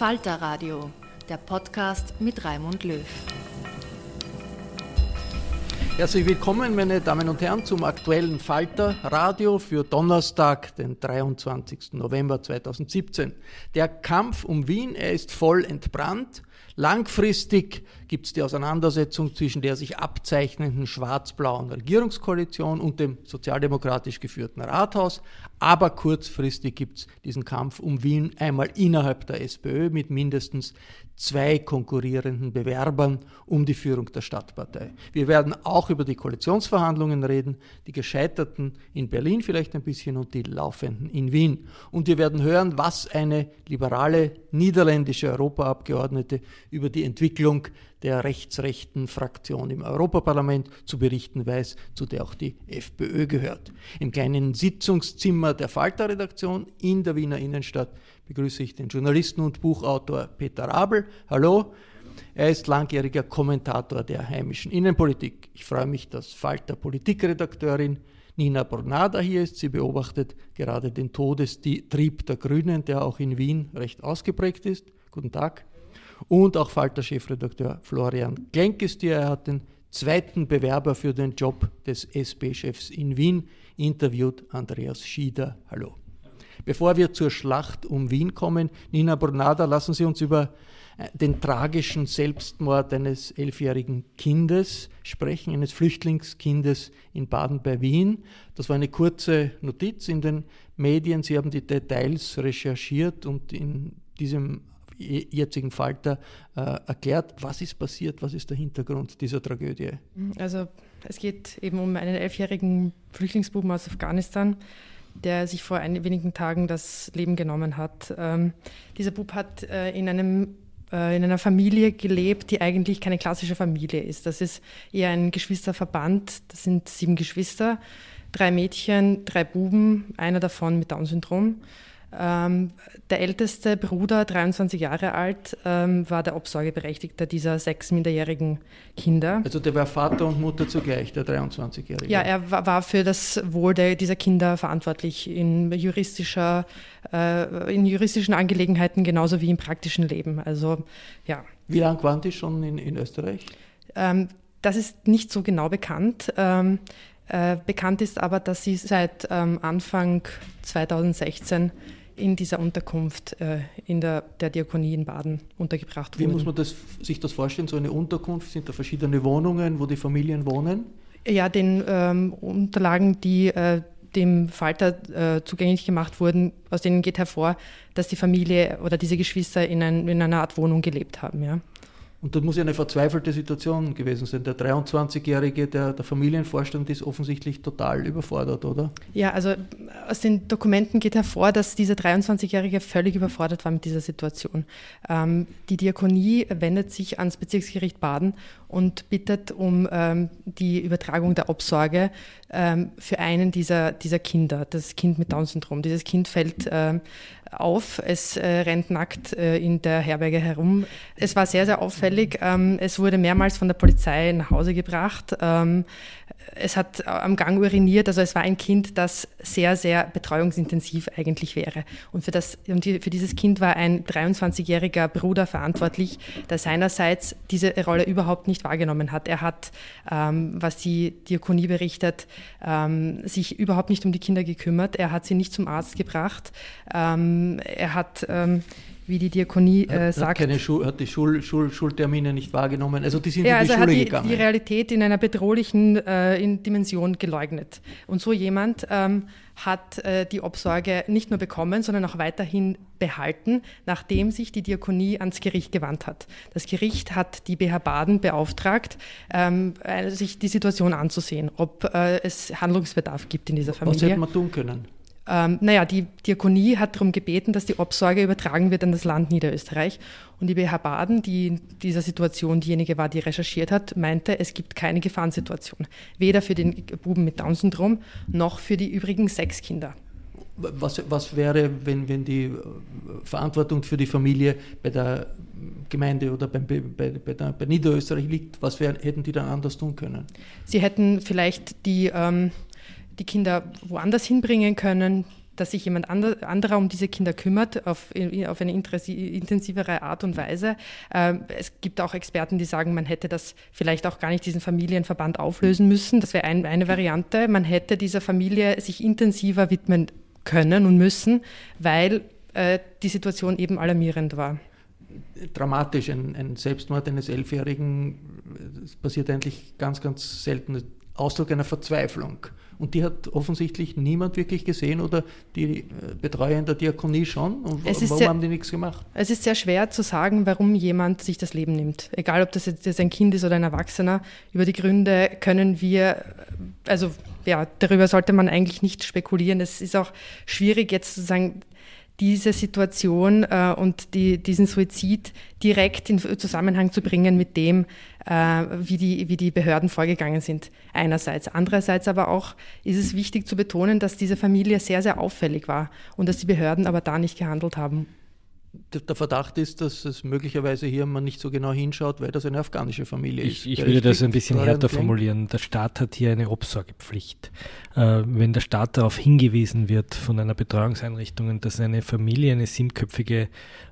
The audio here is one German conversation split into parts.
Falter Radio, der Podcast mit Raimund Löw. Herzlich willkommen, meine Damen und Herren, zum aktuellen Falter Radio für Donnerstag, den 23. November 2017. Der Kampf um Wien, er ist voll entbrannt. Langfristig gibt es die Auseinandersetzung zwischen der sich abzeichnenden schwarz-blauen Regierungskoalition und dem sozialdemokratisch geführten Rathaus. Aber kurzfristig gibt es diesen Kampf um Wien einmal innerhalb der SPÖ mit mindestens zwei konkurrierenden Bewerbern um die Führung der Stadtpartei. Wir werden auch über die Koalitionsverhandlungen reden, die gescheiterten in Berlin vielleicht ein bisschen und die laufenden in Wien. Und wir werden hören, was eine liberale niederländische Europaabgeordnete über die Entwicklung der rechtsrechten Fraktion im Europaparlament zu berichten weiß, zu der auch die FPÖ gehört. Im kleinen Sitzungszimmer der Falter-Redaktion in der Wiener Innenstadt begrüße ich den Journalisten und Buchautor Peter Abel. Hallo. Er ist langjähriger Kommentator der heimischen Innenpolitik. Ich freue mich, dass Falter Politikredakteurin Nina Bornada hier ist. Sie beobachtet gerade den Todestrieb der Grünen, der auch in Wien recht ausgeprägt ist. Guten Tag. Und auch Falter-Chefredakteur Florian Klenk ist hier. Er hat den zweiten Bewerber für den Job des SP-Chefs in Wien interviewt, Andreas Schieder. Hallo. Bevor wir zur Schlacht um Wien kommen, Nina Bornada, lassen Sie uns über äh, den tragischen Selbstmord eines elfjährigen Kindes sprechen, eines Flüchtlingskindes in Baden bei Wien. Das war eine kurze Notiz in den Medien. Sie haben die Details recherchiert und in diesem jetzigen Falter äh, erklärt. Was ist passiert? Was ist der Hintergrund dieser Tragödie? Also es geht eben um einen elfjährigen Flüchtlingsbuben aus Afghanistan, der sich vor wenigen Tagen das Leben genommen hat. Ähm, dieser Bub hat äh, in einem äh, in einer Familie gelebt, die eigentlich keine klassische Familie ist. Das ist eher ein Geschwisterverband. Das sind sieben Geschwister, drei Mädchen, drei Buben, einer davon mit Down-Syndrom. Ähm, der älteste Bruder, 23 Jahre alt, ähm, war der Obsorgeberechtigte dieser sechs minderjährigen Kinder. Also der war Vater und Mutter zugleich, der 23-Jährige? Ja, er war für das Wohl der, dieser Kinder verantwortlich in, juristischer, äh, in juristischen Angelegenheiten genauso wie im praktischen Leben. Also, ja. Wie lange waren die schon in, in Österreich? Ähm, das ist nicht so genau bekannt. Ähm, äh, bekannt ist aber, dass sie seit ähm, Anfang 2016 in dieser Unterkunft äh, in der, der Diakonie in Baden untergebracht wurden. Wie muss man das, sich das vorstellen, so eine Unterkunft? Sind da verschiedene Wohnungen, wo die Familien wohnen? Ja, den ähm, Unterlagen, die äh, dem Falter äh, zugänglich gemacht wurden, aus denen geht hervor, dass die Familie oder diese Geschwister in, ein, in einer Art Wohnung gelebt haben. Ja. Und das muss ja eine verzweifelte Situation gewesen sein. Der 23-Jährige, der, der Familienvorstand, ist offensichtlich total überfordert, oder? Ja, also aus den Dokumenten geht hervor, dass dieser 23-Jährige völlig überfordert war mit dieser Situation. Ähm, die Diakonie wendet sich ans Bezirksgericht Baden und bittet um ähm, die Übertragung der Obsorge ähm, für einen dieser, dieser Kinder, das Kind mit Down-Syndrom. Dieses Kind fällt ähm, auf. Es äh, rennt nackt äh, in der Herberge herum. Es war sehr, sehr auffällig. Ähm, es wurde mehrmals von der Polizei nach Hause gebracht. Ähm, es hat am Gang uriniert. Also es war ein Kind, das sehr, sehr betreuungsintensiv eigentlich wäre. Und für, das, und für dieses Kind war ein 23-jähriger Bruder verantwortlich, der seinerseits diese Rolle überhaupt nicht wahrgenommen hat. Er hat, ähm, was die Diakonie berichtet, ähm, sich überhaupt nicht um die Kinder gekümmert. Er hat sie nicht zum Arzt gebracht. Ähm, er hat ähm, wie die Diakonie äh, hat, sagt. Hat, keine Schul, hat die Schul, Schul, Schultermine nicht wahrgenommen. Also die sind ja, in die also Schule hat die, gegangen. die Realität in einer bedrohlichen äh, in Dimension geleugnet. Und so jemand ähm, hat äh, die Obsorge nicht nur bekommen, sondern auch weiterhin behalten, nachdem sich die Diakonie ans Gericht gewandt hat. Das Gericht hat die BH Baden beauftragt, ähm, äh, sich die Situation anzusehen, ob äh, es Handlungsbedarf gibt in dieser Familie. Was hätte man tun können? Ähm, naja, die Diakonie hat darum gebeten, dass die Obsorge übertragen wird an das Land Niederösterreich. Und die BH Baden, die in dieser Situation diejenige war, die recherchiert hat, meinte, es gibt keine Gefahrensituation. Weder für den Buben mit Down-Syndrom noch für die übrigen sechs Kinder. Was, was wäre, wenn, wenn die äh, Verantwortung für die Familie bei der Gemeinde oder beim, bei, bei, der, bei Niederösterreich liegt? Was wär, hätten die dann anders tun können? Sie hätten vielleicht die. Ähm, die Kinder woanders hinbringen können, dass sich jemand anderer um diese Kinder kümmert, auf, auf eine intensivere Art und Weise. Ähm, es gibt auch Experten, die sagen, man hätte das vielleicht auch gar nicht diesen Familienverband auflösen müssen. Das wäre ein, eine Variante. Man hätte dieser Familie sich intensiver widmen können und müssen, weil äh, die Situation eben alarmierend war dramatisch. Ein, ein, Selbstmord eines Elfjährigen, das passiert eigentlich ganz, ganz selten. Ausdruck einer Verzweiflung. Und die hat offensichtlich niemand wirklich gesehen oder die äh, Betreuer in der Diakonie schon. Und warum sehr, haben die nichts gemacht? Es ist sehr schwer zu sagen, warum jemand sich das Leben nimmt. Egal, ob das jetzt ein Kind ist oder ein Erwachsener. Über die Gründe können wir, also ja, darüber sollte man eigentlich nicht spekulieren. Es ist auch schwierig jetzt zu sagen, diese Situation äh, und die, diesen Suizid direkt in Zusammenhang zu bringen mit dem, äh, wie, die, wie die Behörden vorgegangen sind. Einerseits. Andererseits aber auch ist es wichtig zu betonen, dass diese Familie sehr, sehr auffällig war und dass die Behörden aber da nicht gehandelt haben der Verdacht ist, dass es möglicherweise hier man nicht so genau hinschaut, weil das eine afghanische Familie ist. Ich, ich würde das ein bisschen härter formulieren. Der Staat hat hier eine Obsorgepflicht. Äh, wenn der Staat darauf hingewiesen wird von einer Betreuungseinrichtung, dass eine Familie, eine siebenköpfige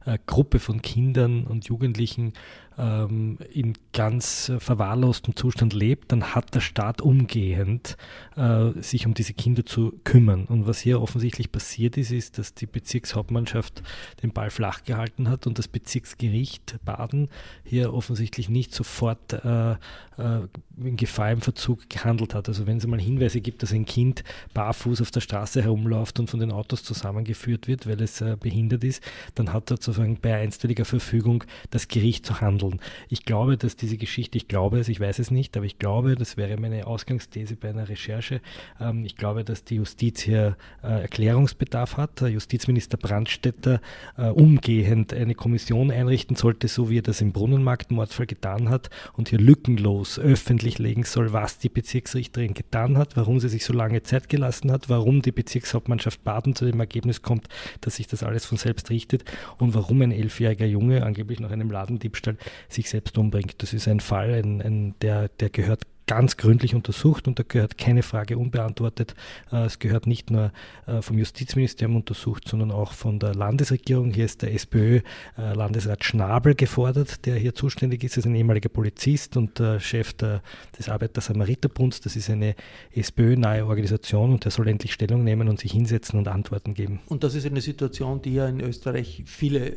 äh, Gruppe von Kindern und Jugendlichen ähm, in ganz äh, verwahrlostem Zustand lebt, dann hat der Staat umgehend äh, sich um diese Kinder zu kümmern. Und was hier offensichtlich passiert ist, ist, dass die Bezirkshauptmannschaft den Ball flach gehalten hat und das Bezirksgericht Baden hier offensichtlich nicht sofort äh, in Gefahr im Verzug gehandelt hat. Also wenn es mal Hinweise gibt, dass ein Kind barfuß auf der Straße herumläuft und von den Autos zusammengeführt wird, weil es äh, behindert ist, dann hat sozusagen bei einstweiliger Verfügung das Gericht zu handeln. Ich glaube, dass diese Geschichte, ich glaube es, ich weiß es nicht, aber ich glaube, das wäre meine Ausgangsthese bei einer Recherche, ähm, ich glaube, dass die Justiz hier äh, Erklärungsbedarf hat. Justizminister Brandstetter äh, umgehend eine Kommission einrichten sollte, so wie er das im Brunnenmarktmordfall getan hat und hier lückenlos öffentlich legen soll, was die Bezirksrichterin getan hat, warum sie sich so lange Zeit gelassen hat, warum die Bezirkshauptmannschaft Baden zu dem Ergebnis kommt, dass sich das alles von selbst richtet und warum ein elfjähriger Junge angeblich nach einem Ladendiebstahl sich selbst umbringt. Das ist ein Fall, ein, ein, der, der gehört ganz gründlich untersucht und da gehört keine Frage unbeantwortet. Äh, es gehört nicht nur äh, vom Justizministerium untersucht, sondern auch von der Landesregierung. Hier ist der SPÖ-Landesrat äh, Schnabel gefordert, der hier zuständig ist. Er ist ein ehemaliger Polizist und Chef der, des Arbeiter-Samariter-Bunds. Das ist eine SPÖ-nahe Organisation und der soll endlich Stellung nehmen und sich hinsetzen und Antworten geben. Und das ist eine Situation, die ja in Österreich viele.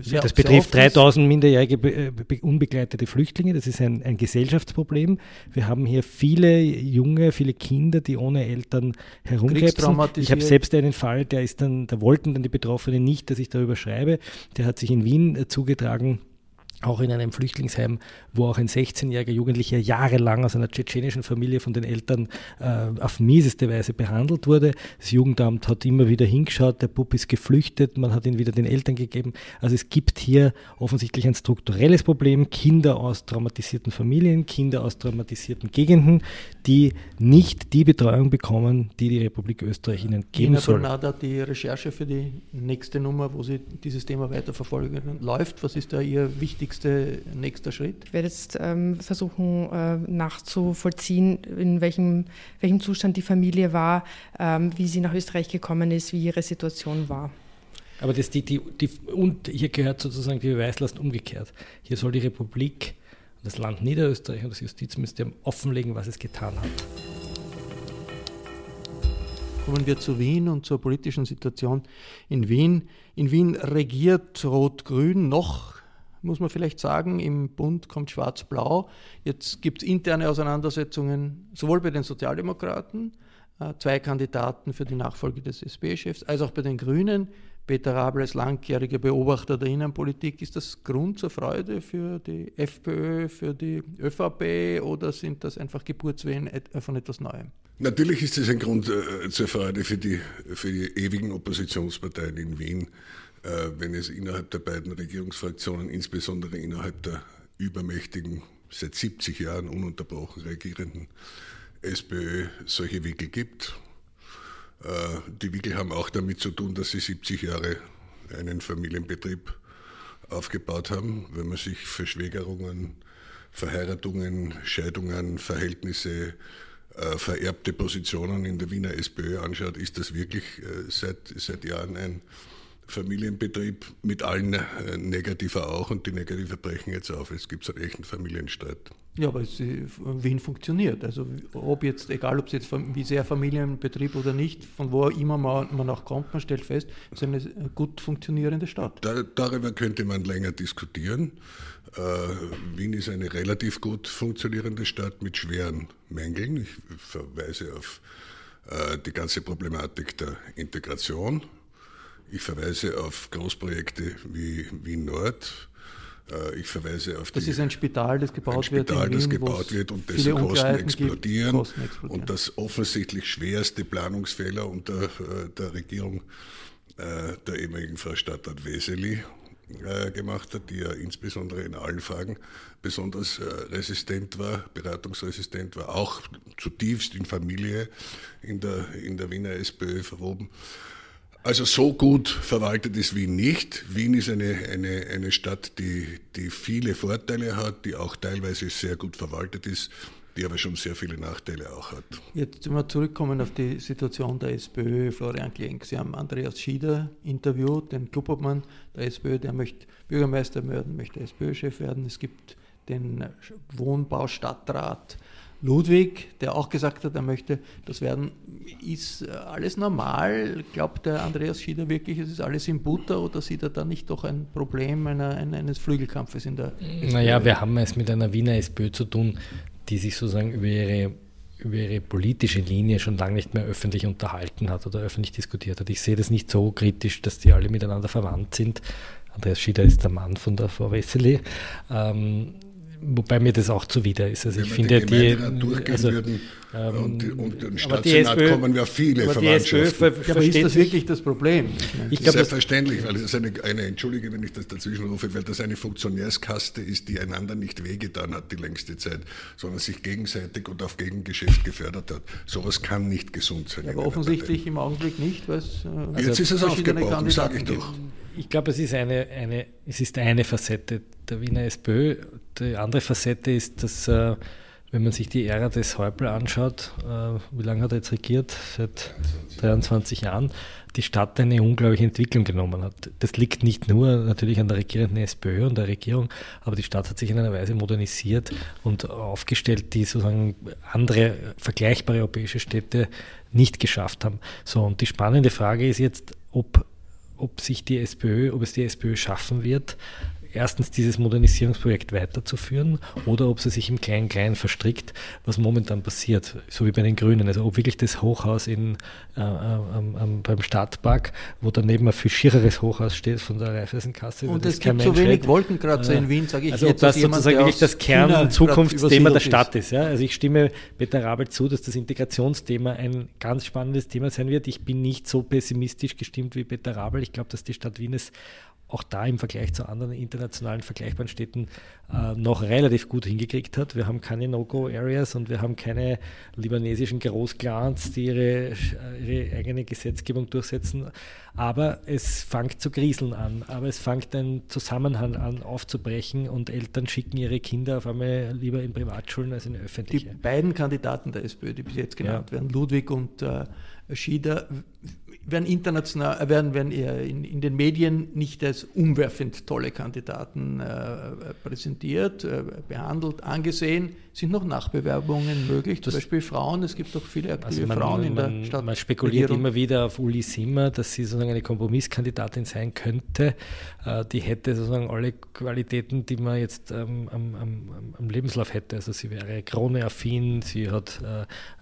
Sehr, das betrifft 3000 minderjährige unbegleitete Flüchtlinge. Das ist ein, ein Gesellschaftsproblem. Wir haben hier viele junge, viele Kinder, die ohne Eltern herumkrebsen. Ich habe selbst einen Fall, der ist dann, da wollten dann die Betroffenen nicht, dass ich darüber schreibe. Der hat sich in Wien äh, zugetragen auch in einem Flüchtlingsheim, wo auch ein 16-jähriger Jugendlicher jahrelang aus einer tschetschenischen Familie von den Eltern äh, auf mieseste Weise behandelt wurde. Das Jugendamt hat immer wieder hingeschaut, der Bub ist geflüchtet, man hat ihn wieder den Eltern gegeben. Also es gibt hier offensichtlich ein strukturelles Problem, Kinder aus traumatisierten Familien, Kinder aus traumatisierten Gegenden, die nicht die Betreuung bekommen, die die Republik Österreich ihnen geben Nina soll. Bernada, die Recherche für die nächste Nummer, wo sie dieses Thema weiterverfolgen, läuft. Was ist da Ihr wichtigstes wichtigste nächster Schritt? Ich werde jetzt ähm, versuchen äh, nachzuvollziehen, in welchem, welchem Zustand die Familie war, ähm, wie sie nach Österreich gekommen ist, wie ihre Situation war. Aber das, die, die, die, und hier gehört sozusagen die Beweislast umgekehrt. Hier soll die Republik, das Land Niederösterreich und das Justizministerium offenlegen, was es getan hat. Kommen wir zu Wien und zur politischen Situation in Wien. In Wien regiert Rot-Grün noch, muss man vielleicht sagen. Im Bund kommt Schwarz-Blau. Jetzt gibt es interne Auseinandersetzungen sowohl bei den Sozialdemokraten, äh, zwei Kandidaten für die Nachfolge des SP-Chefs, als auch bei den Grünen. Peter Rabel als langjähriger Beobachter der Innenpolitik, ist das Grund zur Freude für die FPÖ, für die ÖVP oder sind das einfach Geburtswehen von etwas Neuem? Natürlich ist es ein Grund äh, zur Freude für die, für die ewigen Oppositionsparteien in Wien, wenn es innerhalb der beiden Regierungsfraktionen, insbesondere innerhalb der übermächtigen, seit 70 Jahren ununterbrochen regierenden SPÖ solche Wickel gibt. Äh, die Wickel haben auch damit zu tun, dass sie 70 Jahre einen Familienbetrieb aufgebaut haben. Wenn man sich Verschwägerungen, Verheiratungen, Scheidungen, Verhältnisse, äh, vererbte Positionen in der Wiener SPÖ anschaut, ist das wirklich äh, seit, seit Jahren ein Familienbetrieb mit allen äh, Negativer auch und die Negativer brechen jetzt auf. Es gibt einen echten Familienstreit. Ja, aber es, Wien funktioniert. Also ob jetzt, egal ob es jetzt wie sehr Familienbetrieb oder nicht, von wo immer man, man auch kommt, man stellt fest, es ist eine gut funktionierende Stadt. Da, darüber könnte man länger diskutieren. Äh, Wien ist eine relativ gut funktionierende Stadt mit schweren Mängeln. Ich verweise auf äh, die ganze Problematik der Integration ich verweise auf Großprojekte wie Wien Nord. Äh, ich verweise auf das die, ist ein Spital, das gebaut ein Spital, wird. das Wien, gebaut wird und dessen Kosten explodieren, Kosten explodieren, Und das offensichtlich schwerste Planungsfehler unter äh, der Regierung äh, der ehemaligen Frau Stadtrat Weseli gemacht hat, die ja insbesondere in allen Fragen besonders resistent war, beratungsresistent war, auch zutiefst in Familie in der, in der Wiener SPÖ verwoben. Also so gut verwaltet ist Wien nicht. Wien ist eine, eine, eine Stadt, die, die viele Vorteile hat, die auch teilweise sehr gut verwaltet ist, die aber schon sehr viele Nachteile auch hat. Jetzt mal zurückkommen auf die Situation der SPÖ. Florian Klenk, Sie haben Andreas Schieder interviewt, den Clubobmann der SPÖ, der möchte Bürgermeister werden, möchte SPÖ-Chef werden. Es gibt den Wohnbaustadtrat Ludwig, der auch gesagt hat, er möchte das werden. Ist alles normal? Glaubt der Andreas Schieder wirklich, es ist alles im Butter oder sieht er da nicht doch ein Problem einer, eines Flügelkampfes in der SPÖ? Naja, wir haben es mit einer Wiener SPÖ zu tun, die sich sozusagen über ihre, über ihre politische Linie schon lange nicht mehr öffentlich unterhalten hat oder öffentlich diskutiert hat. Ich sehe das nicht so kritisch, dass die alle miteinander verwandt sind. Andreas Schieder ist der Mann von der Frau Wessely. Ähm, wobei mir das auch zuwider ist. Also Wenn ich finde, die, also, würden, ähm, und, und im Stadtsenat SPÖ, kommen ja viele Verwandtschaften. Ja, aber ist das wirklich das Problem? Ich glaub, Selbstverständlich, weil es ist eine, eine, entschuldige, wenn ich das dazwischen rufe, weil das eine Funktionärskaste ist, die einander nicht wehgetan hat die längste Zeit, sondern sich gegenseitig und auf Gegengeschäft gefördert hat. Sowas kann nicht gesund sein. aber offensichtlich im Augenblick nicht, weil es äh, Jetzt ist es aufgebrochen, sage ich doch. Ich glaube, es ist eine, eine, es ist eine Facette der Wiener SPÖ. Die andere Facette ist, dass, äh, wenn man sich die Ära des Häupl anschaut, äh, wie lange hat er jetzt regiert? Seit 23 Jahren, die Stadt eine unglaubliche Entwicklung genommen hat. Das liegt nicht nur natürlich an der regierenden SPÖ und der Regierung, aber die Stadt hat sich in einer Weise modernisiert und aufgestellt, die sozusagen andere vergleichbare europäische Städte nicht geschafft haben. So, und die spannende Frage ist jetzt, ob ob sich die SPÖ, ob es die SPÖ schaffen wird, erstens dieses Modernisierungsprojekt weiterzuführen oder ob sie sich im Klein-Klein verstrickt, was momentan passiert, so wie bei den Grünen. Also ob wirklich das Hochhaus in, äh, äh, beim Stadtpark, wo daneben ein viel schiereres Hochhaus steht von der Raiffeisenkasse. Und es gibt so wenig Wolkenkratzer äh, in Wien, sage ich also jetzt. Also das sozusagen wirklich das Kern-Zukunftsthema der Stadt ist. Ja? Also ich stimme Peter Rabel zu, dass das Integrationsthema ein ganz spannendes Thema sein wird. Ich bin nicht so pessimistisch gestimmt wie Peter Rabel. Ich glaube, dass die Stadt Wien es auch da im Vergleich zu anderen internationalen vergleichbaren Städten äh, noch relativ gut hingekriegt hat. Wir haben keine No-Go-Areas und wir haben keine libanesischen Großclans, die ihre, ihre eigene Gesetzgebung durchsetzen. Aber es fängt zu grieseln an. Aber es fängt ein Zusammenhang an aufzubrechen und Eltern schicken ihre Kinder auf einmal lieber in Privatschulen als in öffentliche. Die beiden Kandidaten der SPÖ, die bis jetzt genannt ja. werden, Ludwig und äh, Schieder, werden international, äh, werden, werden in, in den Medien nicht als umwerfend tolle Kandidaten äh, präsentiert, äh, behandelt, angesehen. Sind noch Nachbewerbungen möglich? Zum Beispiel Frauen, es gibt doch viele aktive also man, Frauen in man, der Stadt. Man spekuliert immer wieder auf Uli Simmer, dass sie sozusagen eine Kompromisskandidatin sein könnte. Äh, die hätte sozusagen alle Qualitäten, die man jetzt ähm, am, am, am, Lebenslauf hätte. Also sie wäre Krone-affin, sie hat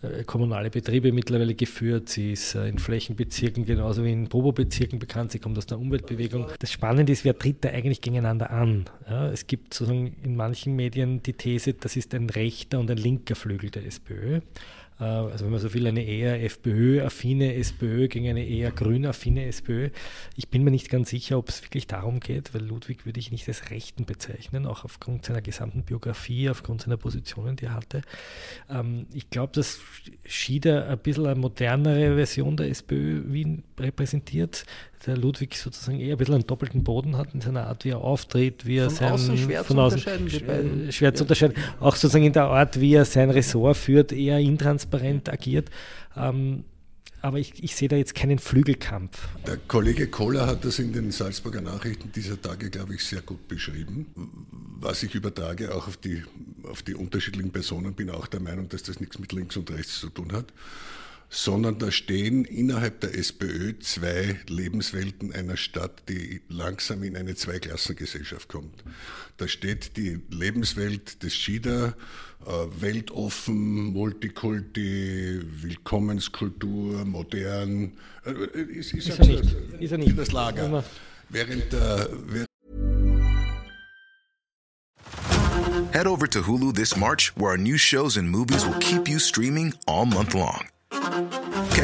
äh, kommunale Betriebe mittlerweile geführt, sie ist äh, in Flächenbezirken genauso wie in Probo-Bezirken bekannt, sie kommt aus der Umweltbewegung. Das Spannende ist, wer tritt da eigentlich gegeneinander an? Ja, es gibt sozusagen in manchen Medien die These, das ist ein rechter und ein linker Flügel der SPÖ. Äh, also wenn man so will, eine eher FPÖ-affine SPÖ gegen eine eher grün-affine SPÖ. Ich bin mir nicht ganz sicher, ob es wirklich darum geht, weil Ludwig würde ich nicht als Rechten bezeichnen, auch aufgrund seiner gesamten Biografie, aufgrund seiner Positionen, die er hatte. Ähm, ich glaube, dass Schieder ein bisschen eine modernere Version der SPÖ Wien repräsentiert der Ludwig sozusagen eher ein bisschen einen doppelten Boden hat in seiner Art, wie er auftritt, wie er von sein, außen schwer von zu außen, unterscheiden, beiden. schwer zu unterscheiden, auch sozusagen in der Art, wie er sein Ressort führt, eher intransparent agiert. Ähm, aber ich, ich, sehe da jetzt keinen Flügelkampf. Der Kollege Kohler hat das in den Salzburger Nachrichten dieser Tage, glaube ich, sehr gut beschrieben. Was ich übertrage auch auf die, auf die unterschiedlichen Personen, bin auch der Meinung, dass das nichts mit links und rechts zu tun hat sondern da stehen innerhalb der SPÖ zwei Lebenswelten einer Stadt, die langsam in eine Zweiklassengesellschaft kommt. Da steht die Lebenswelt des Schieder, äh, weltoffen, Multikulti, Willkommenskultur, modern, äh, ist, ist, ist, er nicht. ist er nicht. das Lager. Während, äh, während Head over to Hulu this March, where our new shows and movies will keep you streaming all month long.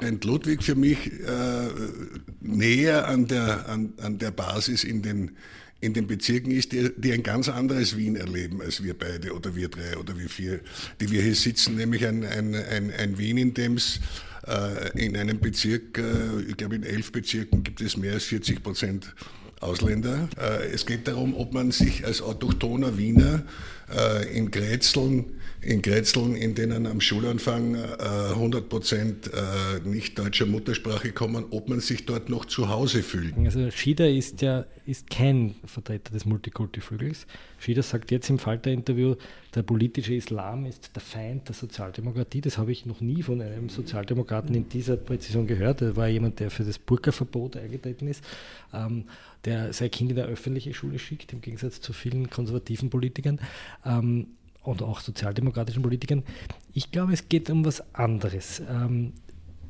Und Ludwig für mich äh, näher an der, an, an der Basis in den, in den Bezirken ist, die, die, ein ganz anderes Wien erleben als wir beide oder wir drei oder wir vier, die wir hier sitzen, nämlich ein, ein, ein, ein Wien, in dem es äh, in einem Bezirk, äh, ich glaube in elf Bezirken gibt es mehr als 40 Prozent Ausländer. Äh, es geht darum, ob man sich als autochthoner Wiener äh, in Grätzeln in Grätzeln, in denen am Schulanfang 100 äh, Prozent äh, nicht deutscher Muttersprache kommen, ob man sich dort noch zu Hause fühlt. Also Schieder ist ja ist kein Vertreter des Multikulti-Flügels. Schieder sagt jetzt im Falter-Interview, der politische Islam ist der Feind der Sozialdemokratie. Das habe ich noch nie von einem Sozialdemokraten in dieser Präzision gehört. Er war jemand, der für das Burka-Verbot eingetreten ist, ähm, der sein Kind in der öffentliche Schule schickt, im Gegensatz zu vielen konservativen Politikern. Ähm, und auch sozialdemokratischen Politikern. Ich glaube, es geht um was anderes. Ähm,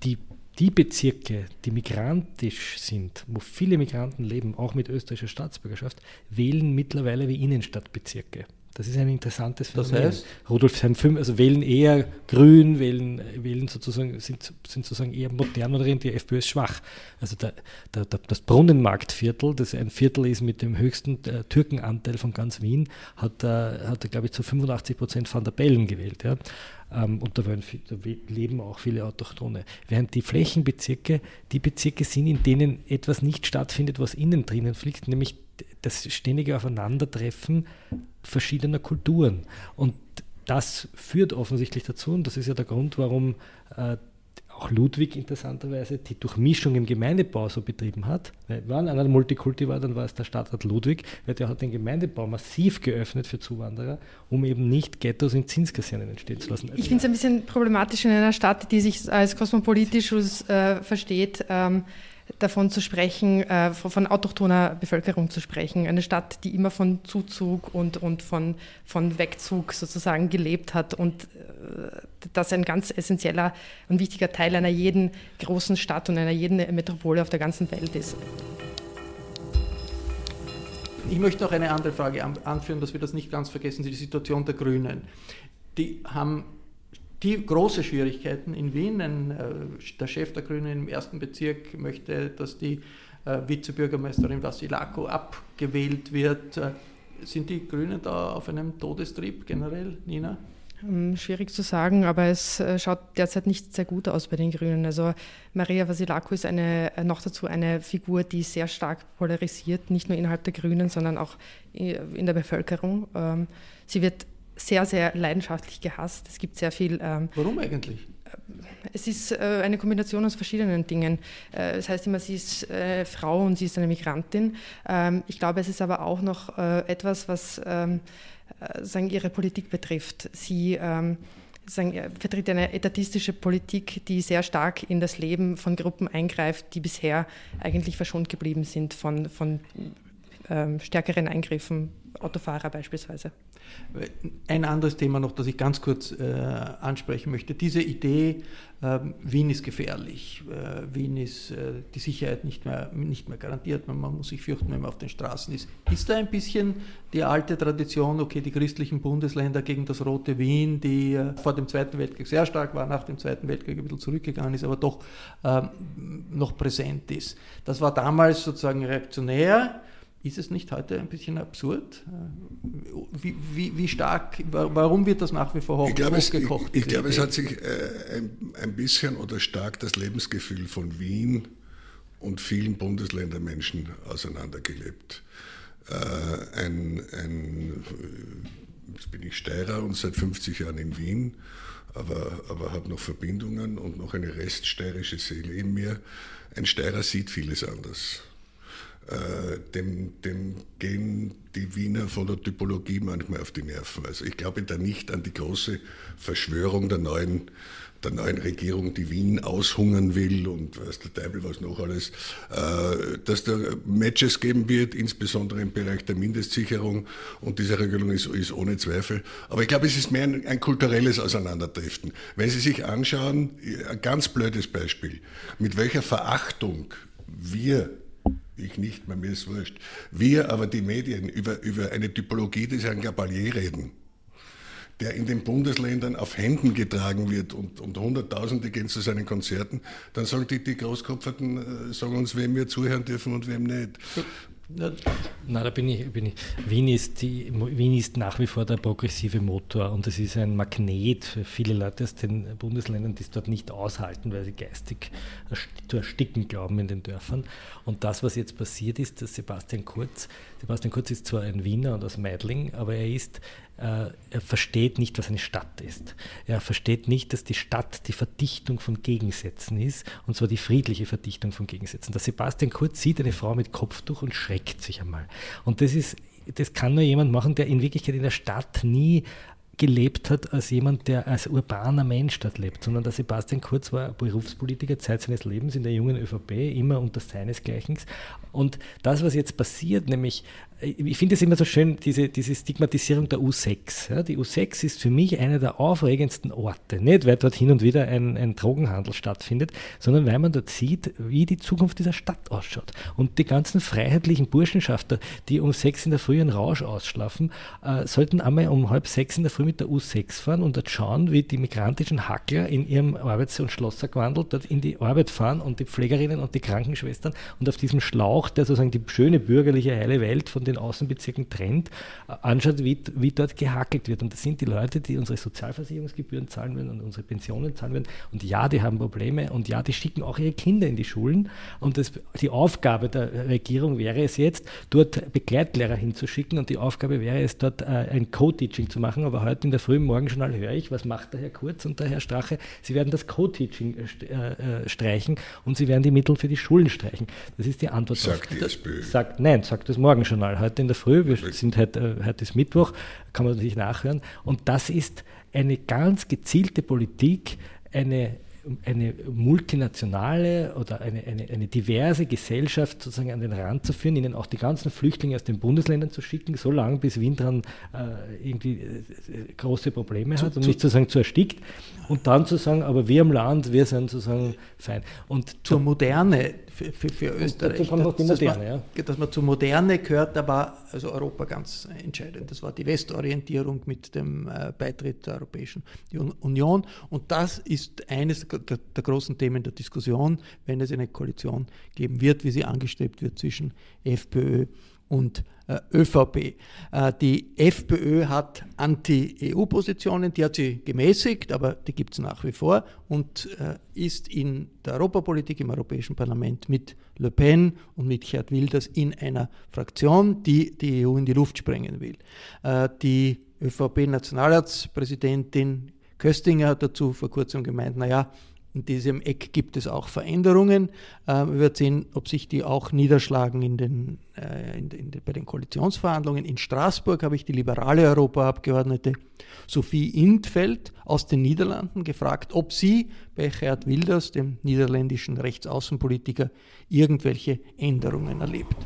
die, die Bezirke, die migrantisch sind, wo viele Migranten leben, auch mit österreichischer Staatsbürgerschaft, wählen mittlerweile wie Innenstadtbezirke. Das ist ein interessantes Phänomen. Das heißt? Rudolf sein Film, also wählen eher grün, wählen, wählen sozusagen, sind, sind sozusagen eher modern oder die FPÖ ist schwach. Also der, der, der, das Brunnenmarktviertel, das ein Viertel ist mit dem höchsten äh, Türkenanteil von ganz Wien, hat, äh, hat glaube ich, zu 85 Prozent Van der Bellen gewählt. Ja. Ähm, und da, werden, da, leben auch viele Autochtone. Während die Flächenbezirke die Bezirke sind, in denen etwas nicht stattfindet, was innen drinnen fliegt, nämlich das ständige Aufeinandertreffen verschiedener Kulturen. Und das führt offensichtlich dazu, und das ist ja der Grund, warum äh, auch Ludwig interessanterweise die Durchmischung im Gemeindebau so betrieben hat. Wenn einer Multikulti war, dann war es der Stadtrat Ludwig, weil der hat den Gemeindebau massiv geöffnet für Zuwanderer, um eben nicht Ghettos in Zinskasernen entstehen zu lassen. Ich finde es ein bisschen problematisch in einer Stadt, die sich als kosmopolitisch äh, versteht. Ähm, davon zu sprechen, äh, von autochthoner Bevölkerung zu sprechen. Eine Stadt, die immer von Zuzug und, und von, von Wegzug sozusagen gelebt hat und äh, das ein ganz essentieller und wichtiger Teil einer jeden großen Stadt und einer jeden Metropole auf der ganzen Welt ist. Ich möchte noch eine andere Frage anführen, dass wir das nicht ganz vergessen, die Situation der Grünen. Die haben die große Schwierigkeiten in Wien. Ein, äh, der Chef der Grünen im ersten Bezirk möchte, dass die äh, Vizebürgermeisterin Vasilako abgewählt wird. Äh, sind die Grünen da auf einem Todestrieb generell, Nina? Ähm, schwierig zu sagen, aber es schaut derzeit nicht sehr gut aus bei den Grünen. Also Maria Vasilako ist eine, noch dazu eine Figur, die sehr stark polarisiert, nicht nur innerhalb der Grünen, sondern auch in der Bevölkerung. Ähm, sie wird sehr, sehr leidenschaftlich gehasst. Es gibt sehr viel. Ähm, Warum eigentlich? Es ist äh, eine Kombination aus verschiedenen Dingen. Das heißt immer, sie ist Frau und sie ist eine Migrantin. Ich glaube, es ist aber auch noch etwas, was äh, sagen, ihre Politik betrifft. Sie ähm, sagen, vertritt eine etatistische Politik, die sehr stark in das Leben von Gruppen eingreift, die bisher eigentlich verschont geblieben sind von, von ähm, stärkeren Eingriffen, Autofahrer beispielsweise. Ein anderes Thema noch, das ich ganz kurz äh, ansprechen möchte. Diese Idee, äh, Wien ist gefährlich, äh, Wien ist äh, die Sicherheit nicht mehr, nicht mehr garantiert, man, man, muss sich fürchten, wenn man auf den Straßen ist. Ist da ein bisschen die alte Tradition, okay, die christlichen Bundesländer gegen das rote Wien, die äh, vor dem Zweiten Weltkrieg sehr stark war, nach dem Zweiten Weltkrieg ein bisschen zurückgegangen ist, aber doch ähm, noch präsent ist. Das war damals sozusagen reaktionär ist es nicht heute ein bisschen absurd? Wie, wie, wie stark, warum wird das nach wie vor hoch, ich glaube, hochgekocht? Es, ich, ich glaube, es hat sich äh, ein, ein, bisschen oder stark das Lebensgefühl von Wien und vielen Bundesländernmenschen auseinandergelebt. Äh, ein, ein, jetzt bin ich Steirer und seit 50 Jahren in Wien, aber, aber habe noch Verbindungen und noch eine reststeirische Seele in mir. Ein Steirer sieht vieles anders äh, dem, dem gehen die Wiener von der Typologie manchmal auf die Nerven. Also ich glaube da nicht an die große Verschwörung der neuen, der neuen Regierung, die Wien aushungern will und weiß der Teufel was noch alles, äh, dass da Matches geben wird, insbesondere im Bereich der Mindestsicherung und diese Regelung ist, ist ohne Zweifel. Aber ich glaube, es ist mehr ein, ein kulturelles Auseinanderdriften. Wenn Sie sich anschauen, ein ganz blödes Beispiel, mit welcher Verachtung wir ich nicht mir ist wurscht. Wir aber die Medien über, über eine Typologie des Herrn Gabalier reden, der in den Bundesländern auf Händen getragen wird und, und Hunderttausende gehen zu seinen Konzerten, dann sagen die, die Großkopferten, äh, sagen uns, wem wir zuhören dürfen und wem nicht. Na, da bin ich, bin ich. Wien, ist die, Wien ist nach wie vor der progressive Motor und es ist ein Magnet für viele Leute aus den Bundesländern, die es dort nicht aushalten, weil sie geistig zu ersticken glauben in den Dörfern. Und das, was jetzt passiert ist, dass Sebastian Kurz, Sebastian Kurz ist zwar ein Wiener und aus Meidling, aber er ist er versteht nicht, was eine Stadt ist. Er versteht nicht, dass die Stadt die Verdichtung von Gegensätzen ist, und zwar die friedliche Verdichtung von Gegensätzen. Der Sebastian Kurz sieht eine Frau mit Kopftuch und schreckt sich einmal. Und das ist das kann nur jemand machen, der in Wirklichkeit in der Stadt nie gelebt hat als jemand, der als urbaner Mensch dort lebt, sondern der Sebastian Kurz war Berufspolitiker Zeit seines Lebens in der jungen ÖVP, immer unter seinesgleichen. Und das, was jetzt passiert, nämlich ich finde es immer so schön, diese, diese Stigmatisierung der U6. Ja, die U6 ist für mich einer der aufregendsten Orte. Nicht, weil dort hin und wieder ein, ein Drogenhandel stattfindet, sondern weil man dort sieht, wie die Zukunft dieser Stadt ausschaut. Und die ganzen freiheitlichen Burschenschafter, die um sechs in der Früh einen Rausch ausschlafen, äh, sollten einmal um halb sechs in der Früh mit der U6 fahren und dort schauen, wie die migrantischen Hackler in ihrem Arbeits- und Schlossergewandel dort in die Arbeit fahren und die Pflegerinnen und die Krankenschwestern und auf diesem Schlauch, der sozusagen die schöne bürgerliche heile Welt von den den Außenbezirken trennt, äh, anschaut, wie, wie dort gehackelt wird. Und das sind die Leute, die unsere Sozialversicherungsgebühren zahlen werden und unsere Pensionen zahlen werden. Und ja, die haben Probleme und ja, die schicken auch ihre Kinder in die Schulen. Und das, die Aufgabe der Regierung wäre es jetzt, dort Begleitlehrer hinzuschicken und die Aufgabe wäre es, dort äh, ein Co-Teaching zu machen. Aber heute in der frühen Morgenjournal höre ich, was macht der Herr Kurz und der Herr Strache? Sie werden das Co-Teaching äh, äh, streichen und sie werden die Mittel für die Schulen streichen. Das ist die Antwort. Sagt die SPÖ. Sagt, nein, sagt das Morgenjournal heute in der Früh. Wir sind heute, äh, heute ist Mittwoch, kann man sich nachhören. Und das ist eine ganz gezielte Politik, eine eine multinationale oder eine, eine, eine, diverse Gesellschaft sozusagen an den Rand zu führen, ihnen auch die ganzen Flüchtlinge aus den Bundesländern zu schicken, so lange bis Wien dran äh, irgendwie äh, große Probleme hat, um nicht zu sagen zu erstickt, und dann zu sagen, aber wir im Land, wir sind sozusagen fein. Und zur Moderne für, für, für Österreich. Und kommt noch die Moderne, dass, man, dass man zur Moderne gehört, da war also Europa ganz entscheidend. Das war die Westorientierung mit dem äh, Beitritt zur Europäischen Union. Und das ist eines der, der großen Themen der Diskussion, wenn es eine Koalition geben wird, wie sie angestrebt wird zwischen FPÖ und äh, ÖVP. Äh, die FPÖ hat Anti-EU-Positionen, die hat sie gemäßigt, aber die gibt es nach wie vor und äh, ist in der Europapolitik im Europäischen Parlament mit Le Pen und mit Gerd Wilders in einer Fraktion, die die EU in die Luft sprengen will. Die ÖVP-Nationalratspräsidentin Köstinger hat dazu vor kurzem gemeint, naja, in diesem Eck gibt es auch Veränderungen. Äh, wir werden sehen, ob sich die auch niederschlagen in den, äh, in, in, bei den Koalitionsverhandlungen. In Straßburg habe ich die liberale Europaabgeordnete Sophie Intfeld aus den Niederlanden gefragt, ob sie bei Gerd Wilders, dem niederländischen Rechtsaußenpolitiker, irgendwelche Änderungen erlebt.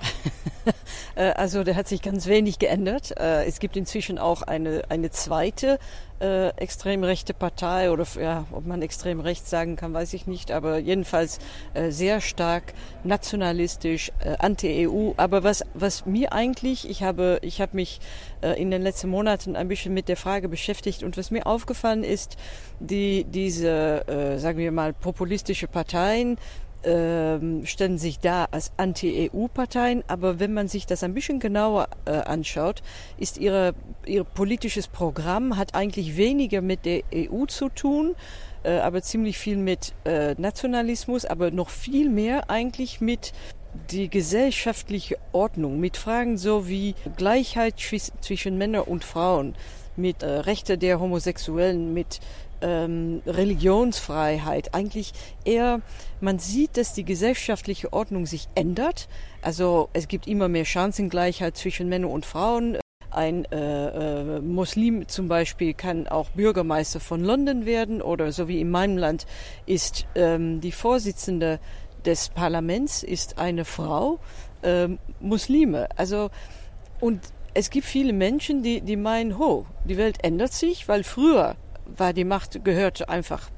Äh, also da hat sich ganz wenig geändert. Äh, es gibt inzwischen auch eine, eine zweite äh, extrem rechte Partei oder ja, ob man extrem rechts sagen kann, weiß ich nicht, aber jedenfalls äh, sehr stark nationalistisch, äh, anti-EU. Aber was, was mir eigentlich, ich habe, ich habe mich äh, in den letzten Monaten ein bisschen mit der Frage beschäftigt und was mir aufgefallen ist, die, diese, äh, sagen wir mal, populistische Parteien, ähm, stellen sich da als Anti-EU-Parteien, aber wenn man sich das ein bisschen genauer äh, anschaut, ist ihre, ihr politisches Programm hat eigentlich weniger mit der EU zu tun, äh, aber ziemlich viel mit äh, Nationalismus, aber noch viel mehr eigentlich mit die gesellschaftliche Ordnung, mit Fragen so wie Gleichheit zwischen Männern und Frauen, mit Rechte der Homosexuellen, mit ähm, Religionsfreiheit. Eigentlich eher, man sieht, dass die gesellschaftliche Ordnung sich ändert. Also es gibt immer mehr Chancengleichheit zwischen Männern und Frauen. Ein äh, äh, Muslim zum Beispiel kann auch Bürgermeister von London werden oder so wie in meinem Land ist ähm, die Vorsitzende des Parlaments ist eine Frau, äh, Muslime. Also und es gibt viele Menschen, die, die meinen, ho, die Welt ändert sich, weil früher war die Macht gehört einfach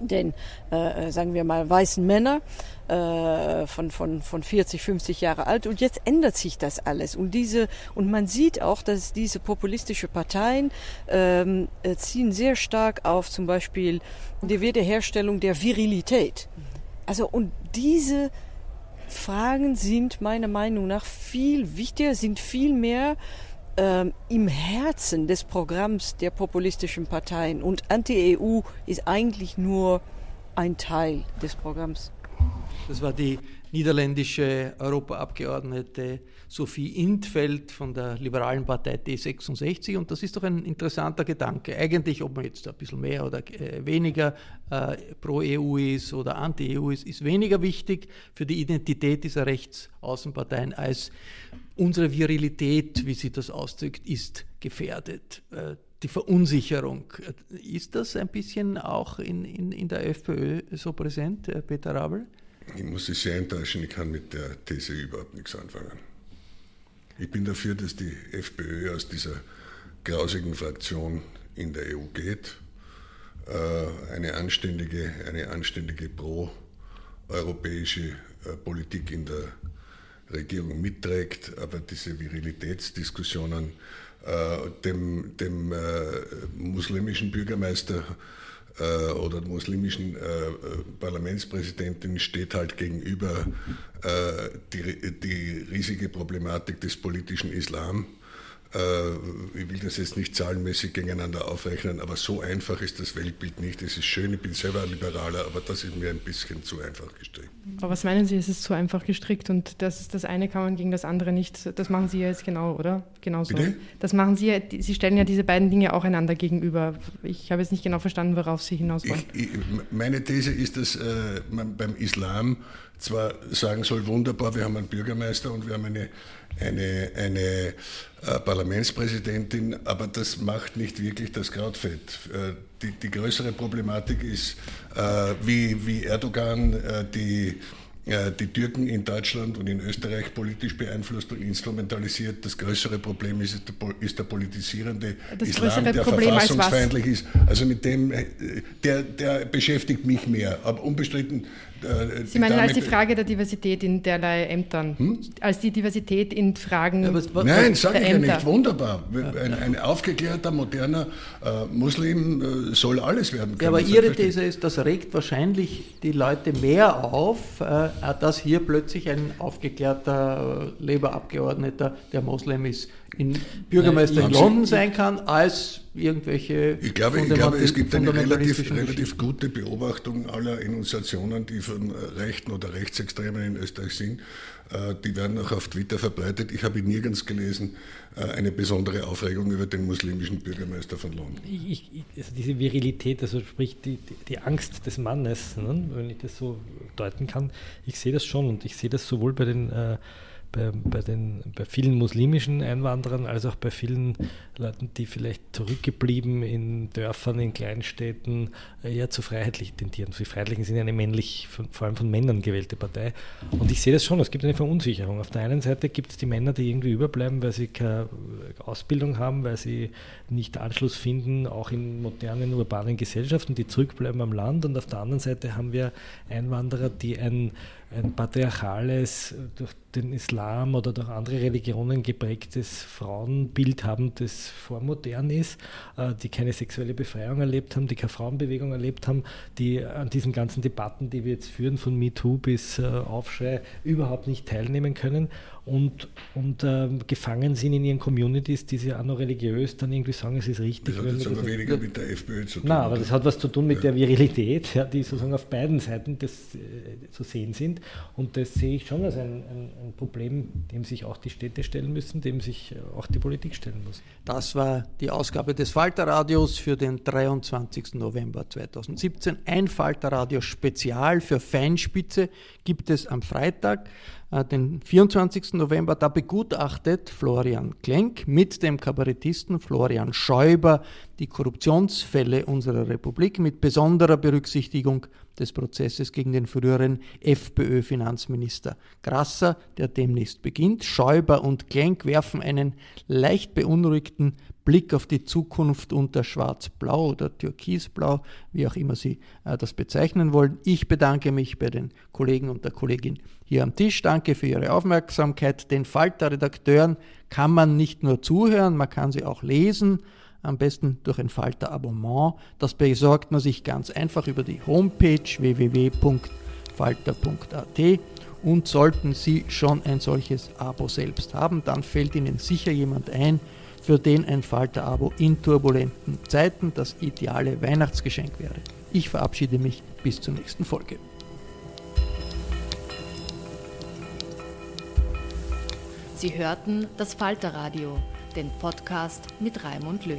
den, äh, äh, sagen wir mal, weißen Männer äh, von, von, von 40, 50 Jahre alt. Und jetzt ändert sich das alles. Und, diese, und man sieht auch, dass diese populistische Parteien ähm, äh, ziehen sehr stark auf zum Beispiel die Wiederherstellung der Virilität. Also, und diese Fragen sind meiner Meinung nach viel wichtiger, sind viel mehr ähm, im Herzen des Programms der populistischen Parteien. Und Anti-EU ist eigentlich nur ein Teil des Programms. Das war die niederländische Europaabgeordnete Sophie Intfeld von der liberalen Partei D66 und das ist doch ein interessanter Gedanke. Eigentlich, ob man jetzt ein bisschen mehr oder äh, weniger äh, pro EU ist oder anti-EU ist, ist weniger wichtig für die Identität dieser Rechtsaußenparteien als unsere Virilität, wie sie das ausdrückt, ist gefährdet. Äh, die Verunsicherung, ist das ein bisschen auch in, in, in der FPÖ so präsent, Peter Rabel? Ich muss Sie sehr enttäuschen, ich kann mit der These überhaupt nichts anfangen. Ich bin dafür, dass die FPÖ aus dieser grausigen Fraktion in der EU geht, äh, eine anständige, eine anständige pro-europäische Politik in der Regierung mitträgt, aber diese Virilitätsdiskussionen äh, dem, dem äh, muslimischen Bürgermeister äh, oder muslimischen äh, Parlamentspräsidentin steht halt gegenüber äh, die, die riesige Problematik des politischen Islam ich will das jetzt nicht zahlenmäßig gegeneinander aufrechnen, aber so einfach ist das Weltbild nicht. Es ist schön, ich bin selber ein Liberaler, aber das ist mir ein bisschen zu einfach gestrickt. Aber was meinen Sie, es ist zu einfach gestrickt und das, das eine kann man gegen das andere nicht, das machen Sie ja jetzt genau, oder? Genauso. Bitte? Das machen Sie ja, Sie stellen ja diese beiden Dinge auch einander gegenüber. Ich habe jetzt nicht genau verstanden, worauf Sie hinaus wollen. Ich, ich, meine These ist, dass äh, man beim Islam zwar sagen soll, wunderbar, wir haben einen Bürgermeister und wir haben eine, eine, eine äh, Parlamentspräsidentin, aber das macht nicht wirklich das Krautfett. Äh, die, die größere Problematik ist, äh, wie, wie Erdogan die die Türken in Deutschland und in Österreich politisch beeinflusst und instrumentalisiert. Das größere Problem ist, ist der politisierende das Islam, der Problem verfassungsfeindlich ist. Also mit dem, der, der beschäftigt mich mehr. Aber unbestritten, äh, Sie meinen als die Frage der Diversität in derlei Ämtern? Hm? Als die Diversität in Fragen ja, was, was, Nein, sage ich ja nicht. Wunderbar. Ein, ein aufgeklärter, moderner äh, Muslim äh, soll alles werden können. Ja, aber Ihre These ist, das regt wahrscheinlich die Leute mehr auf, äh, dass hier plötzlich ein aufgeklärter Labour-Abgeordneter, der Moslem ist, in Bürgermeister Nein, in London sein kann, als irgendwelche. Ich glaube, ich glaube es gibt eine relativ, relativ gute Beobachtung aller Enunciationen, die von Rechten oder Rechtsextremen in Österreich sind. Äh, die werden auch auf Twitter verbreitet. Ich habe nirgends gelesen äh, eine besondere Aufregung über den muslimischen Bürgermeister von London. Ich, also diese Virilität, also sprich die, die Angst des Mannes, ne, wenn ich das so deuten kann, ich sehe das schon und ich sehe das sowohl bei den äh, bei, bei, den, bei vielen muslimischen Einwanderern als auch bei vielen Leuten, die vielleicht zurückgeblieben in Dörfern, in Kleinstädten eher zu freiheitlich tendieren. Die Freiheitlichen sind eine männlich, vor allem von Männern gewählte Partei. Und ich sehe das schon, es gibt eine Verunsicherung. Auf der einen Seite gibt es die Männer, die irgendwie überbleiben, weil sie keine Ausbildung haben, weil sie nicht Anschluss finden, auch in modernen urbanen Gesellschaften, die zurückbleiben am Land. Und auf der anderen Seite haben wir Einwanderer, die ein ein patriarchales, durch den Islam oder durch andere Religionen geprägtes Frauenbild haben, das vormodern ist, äh, die keine sexuelle Befreiung erlebt haben, die keine Frauenbewegung erlebt haben, die an diesen ganzen Debatten, die wir jetzt führen, von MeToo bis äh, Aufschrei, überhaupt nicht teilnehmen können und, und äh, gefangen sind in ihren Communities, die sie auch noch religiös dann irgendwie sagen, es ist richtig. Das hat jetzt aber weniger mit der FPÖ zu tun. Nein, aber das hat was zu tun mit ja. der Virilität, ja, die sozusagen auf beiden Seiten des, äh, zu sehen sind. Und das sehe ich schon als ein, ein, ein, Problem, dem sich auch die Städte stellen müssen, dem sich äh, auch die Politik stellen muss. Das war die Ausgabe des Falterradios für den 23. November 2017. Ein Falterradio Spezial für Feinspitze gibt es am Freitag. Äh, den 24. November, da begutachtet Florian Klenk mit dem Kabarettisten Florian Schäuber die Korruptionsfälle unserer Republik mit besonderer Berücksichtigung des Prozesses gegen den früheren FPÖ-Finanzminister Grasser, der demnächst beginnt. Schäuber und Klenk werfen einen leicht beunruhigten Blick auf die Zukunft unter Schwarz-Blau oder Türkisblau, wie auch immer Sie äh, das bezeichnen wollen. Ich bedanke mich bei den Kollegen und der Kollegin hier am Tisch. Danke für Ihre Aufmerksamkeit. Den Falter-Redakteuren kann man nicht nur zuhören, man kann sie auch lesen. Am besten durch ein Falter-Abonnement. Das besorgt man sich ganz einfach über die Homepage www.falter.at. Und sollten Sie schon ein solches Abo selbst haben, dann fällt Ihnen sicher jemand ein, für den ein Falter-Abo in turbulenten Zeiten das ideale Weihnachtsgeschenk wäre. Ich verabschiede mich bis zur nächsten Folge. Sie hörten das Falterradio, den Podcast mit Raimund Löw.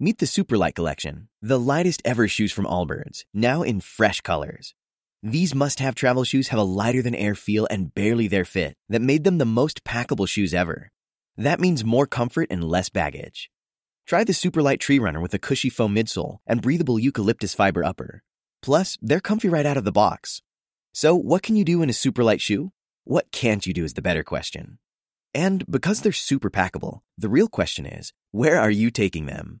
Meet the Superlight Collection, the lightest ever shoes from Allbirds, now in fresh colors. These must have travel shoes have a lighter than air feel and barely their fit that made them the most packable shoes ever. That means more comfort and less baggage. Try the Superlight Tree Runner with a cushy foam midsole and breathable eucalyptus fiber upper. Plus, they're comfy right out of the box. So, what can you do in a superlight shoe? What can't you do is the better question. And because they're super packable, the real question is where are you taking them?